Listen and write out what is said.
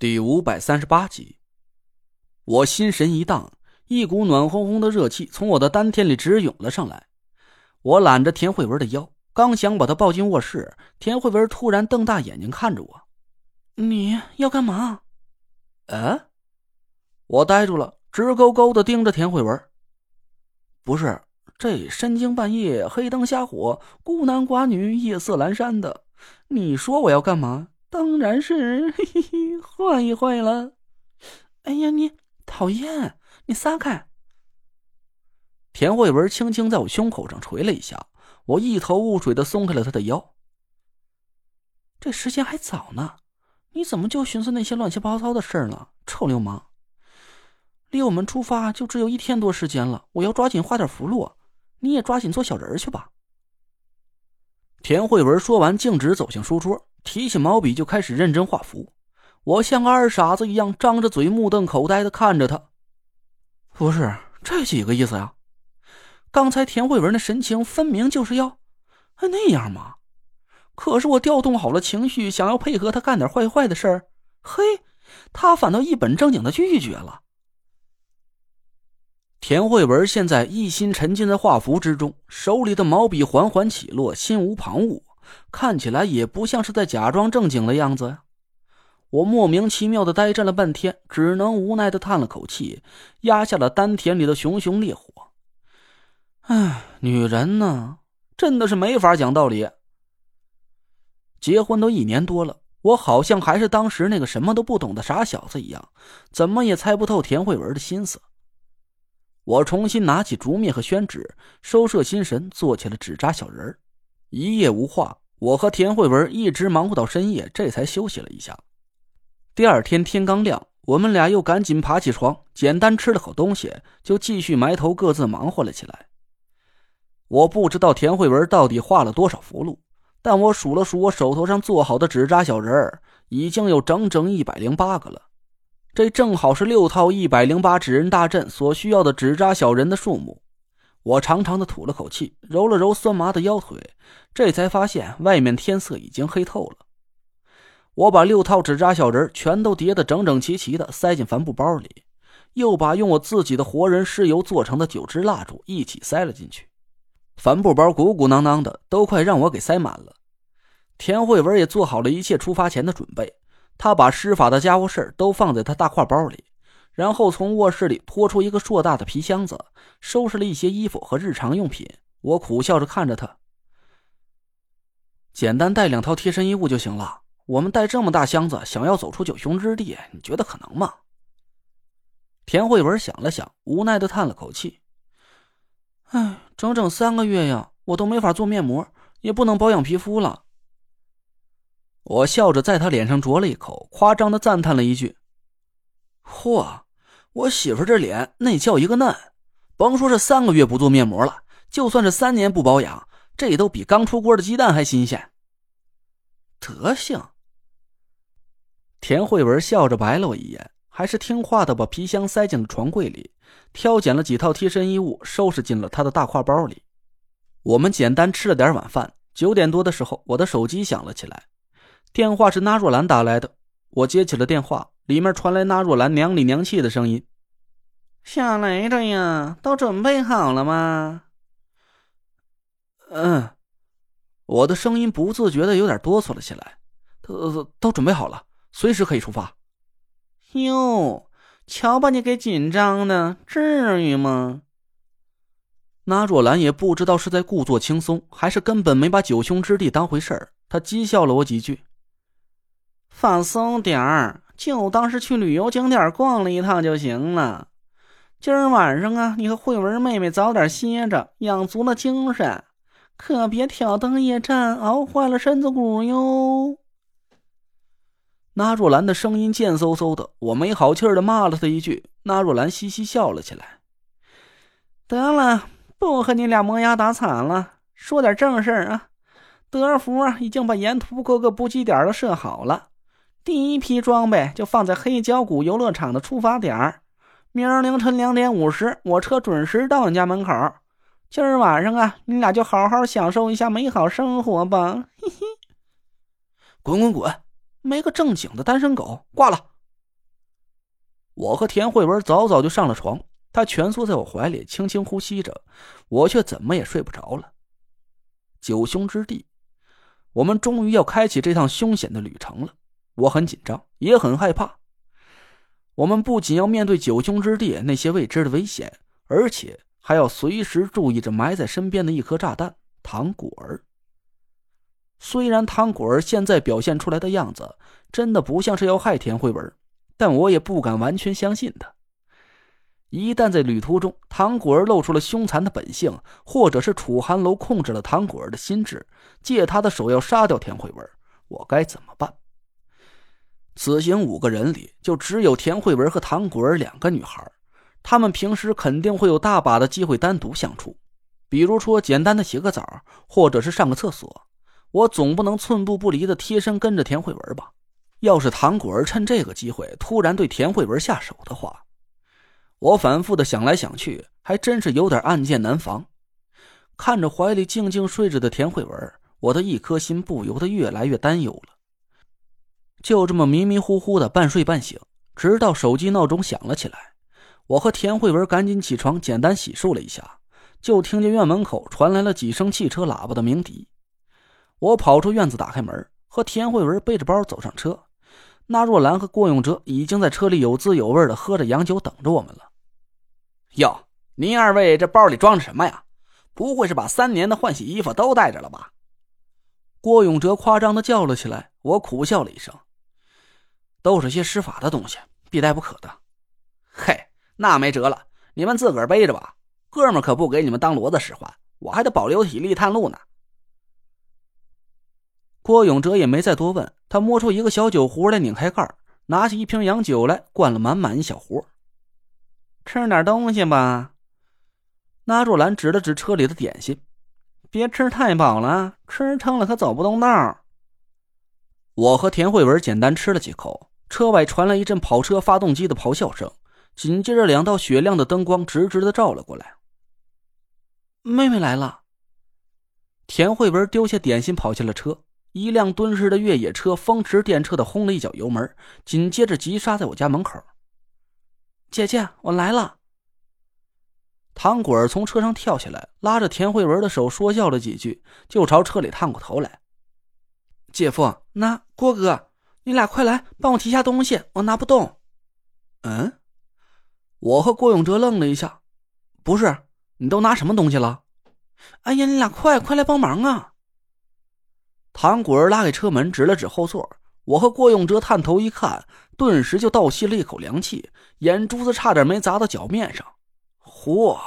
第五百三十八集，我心神一荡，一股暖烘烘的热气从我的丹田里直涌了上来。我揽着田慧文的腰，刚想把她抱进卧室，田慧文突然瞪大眼睛看着我：“你要干嘛？”啊！我呆住了，直勾勾的盯着田慧文。不是这深更半夜，黑灯瞎火，孤男寡女，夜色阑珊的，你说我要干嘛？当然是嘿嘿嘿，换一换了。哎呀，你讨厌！你撒开！田慧文轻轻在我胸口上捶了一下，我一头雾水的松开了他的腰。这时间还早呢，你怎么就寻思那些乱七八糟的事儿了？臭流氓！离我们出发就只有一天多时间了，我要抓紧画点符箓，你也抓紧做小人去吧。田慧文说完，径直走向书桌。提起毛笔就开始认真画符，我像个二傻子一样张着嘴目瞪口呆的看着他。不是这几个意思呀？刚才田慧文的神情分明就是要那样嘛。可是我调动好了情绪，想要配合他干点坏坏的事儿，嘿，他反倒一本正经的拒绝了。田慧文现在一心沉浸在画符之中，手里的毛笔缓缓起落，心无旁骛。看起来也不像是在假装正经的样子呀！我莫名其妙的呆站了半天，只能无奈的叹了口气，压下了丹田里的熊熊烈火。唉，女人呢，真的是没法讲道理。结婚都一年多了，我好像还是当时那个什么都不懂的傻小子一样，怎么也猜不透田慧文的心思。我重新拿起竹篾和宣纸，收摄心神，做起了纸扎小人。一夜无话。我和田慧文一直忙活到深夜，这才休息了一下。第二天天刚亮，我们俩又赶紧爬起床，简单吃了口东西，就继续埋头各自忙活了起来。我不知道田慧文到底画了多少符箓，但我数了数我手头上做好的纸扎小人儿，已经有整整一百零八个了。这正好是六套一百零八纸人大阵所需要的纸扎小人的数目。我长长的吐了口气，揉了揉酸麻的腰腿，这才发现外面天色已经黑透了。我把六套纸扎小人全都叠得整整齐齐的塞进帆布包里，又把用我自己的活人尸油做成的九支蜡烛一起塞了进去。帆布包鼓鼓囊囊的，都快让我给塞满了。田慧文也做好了一切出发前的准备，他把施法的家伙事都放在他大挎包里。然后从卧室里拖出一个硕大的皮箱子，收拾了一些衣服和日常用品。我苦笑着看着他，简单带两套贴身衣物就行了。我们带这么大箱子，想要走出九雄之地，你觉得可能吗？田慧文想了想，无奈的叹了口气：“哎，整整三个月呀，我都没法做面膜，也不能保养皮肤了。”我笑着在他脸上啄了一口，夸张的赞叹了一句：“嚯！”我媳妇这脸那叫一个嫩，甭说是三个月不做面膜了，就算是三年不保养，这都比刚出锅的鸡蛋还新鲜。德行。田慧文笑着白了我一眼，还是听话的把皮箱塞进了床柜里，挑拣了几套贴身衣物，收拾进了他的大挎包里。我们简单吃了点晚饭，九点多的时候，我的手机响了起来，电话是纳若兰打来的，我接起了电话。里面传来那若兰娘里娘气的声音：“下来着呀，都准备好了吗？”嗯，我的声音不自觉的有点哆嗦了起来。都都准备好了，随时可以出发。哟，瞧把你给紧张的，至于吗？那若兰也不知道是在故作轻松，还是根本没把九兄之弟当回事儿。他讥笑了我几句：“放松点儿。”就当是去旅游景点逛了一趟就行了。今儿晚上啊，你和慧文妹妹早点歇着，养足了精神，可别挑灯夜战，熬坏了身子骨哟。那若兰的声音贱嗖嗖的，我没好气的骂了她一句。那若兰嘻嘻笑了起来。得了，不和你俩磨牙打惨了，说点正事儿啊。德福啊，已经把沿途各个补给点都设好了。第一批装备就放在黑胶谷游乐场的出发点儿，明儿凌晨两点五十，我车准时到你家门口。今儿晚上啊，你俩就好好享受一下美好生活吧。嘿嘿，滚滚滚，没个正经的单身狗，挂了。我和田慧文早早就上了床，她蜷缩在我怀里，轻轻呼吸着，我却怎么也睡不着了。九凶之地，我们终于要开启这趟凶险的旅程了。我很紧张，也很害怕。我们不仅要面对九凶之地那些未知的危险，而且还要随时注意着埋在身边的一颗炸弹——唐果儿。虽然唐果儿现在表现出来的样子真的不像是要害田慧文，但我也不敢完全相信他。一旦在旅途中，唐果儿露出了凶残的本性，或者是楚寒楼控制了唐果儿的心智，借他的手要杀掉田慧文，我该怎么办？此行五个人里，就只有田慧文和唐果儿两个女孩，她们平时肯定会有大把的机会单独相处，比如说简单的洗个澡，或者是上个厕所。我总不能寸步不离的贴身跟着田慧文吧？要是唐果儿趁这个机会突然对田慧文下手的话。我反复的想来想去，还真是有点暗箭难防。看着怀里静静睡着的田慧文，我的一颗心不由得越来越担忧了。就这么迷迷糊糊的半睡半醒，直到手机闹钟响了起来，我和田慧文赶紧起床，简单洗漱了一下，就听见院门口传来了几声汽车喇叭的鸣笛。我跑出院子，打开门，和田慧文背着包走上车。那若兰和郭永哲已经在车里有滋有味的喝着洋酒，等着我们了。哟，您二位这包里装着什么呀？不会是把三年的换洗衣服都带着了吧？郭永哲夸张的叫了起来。我苦笑了一声：“都是些施法的东西，必带不可的。”嘿，那没辙了，你们自个儿背着吧。哥们可不给你们当骡子使唤，我还得保留体力探路呢。郭永哲也没再多问，他摸出一个小酒壶来，拧开盖拿起一瓶洋酒来，灌了满满一小壶。吃点东西吧。那若兰指了指车里的点心，别吃太饱了，吃撑了可走不动道。我和田慧文简单吃了几口，车外传来一阵跑车发动机的咆哮声，紧接着两道雪亮的灯光直直的照了过来。妹妹来了。田慧文丢下点心，跑下了车。一辆敦实的越野车风驰电掣的轰了一脚油门，紧接着急刹在我家门口。姐姐，我来了。唐果儿从车上跳下来，拉着田慧文的手说笑了几句，就朝车里探过头来。姐夫，那郭哥，你俩快来帮我提下东西，我拿不动。嗯，我和郭永哲愣了一下，不是，你都拿什么东西了？哎呀，你俩快快来帮忙啊！唐果儿拉开车门，指了指后座。我和郭永哲探头一看，顿时就倒吸了一口凉气，眼珠子差点没砸到脚面上。嚯！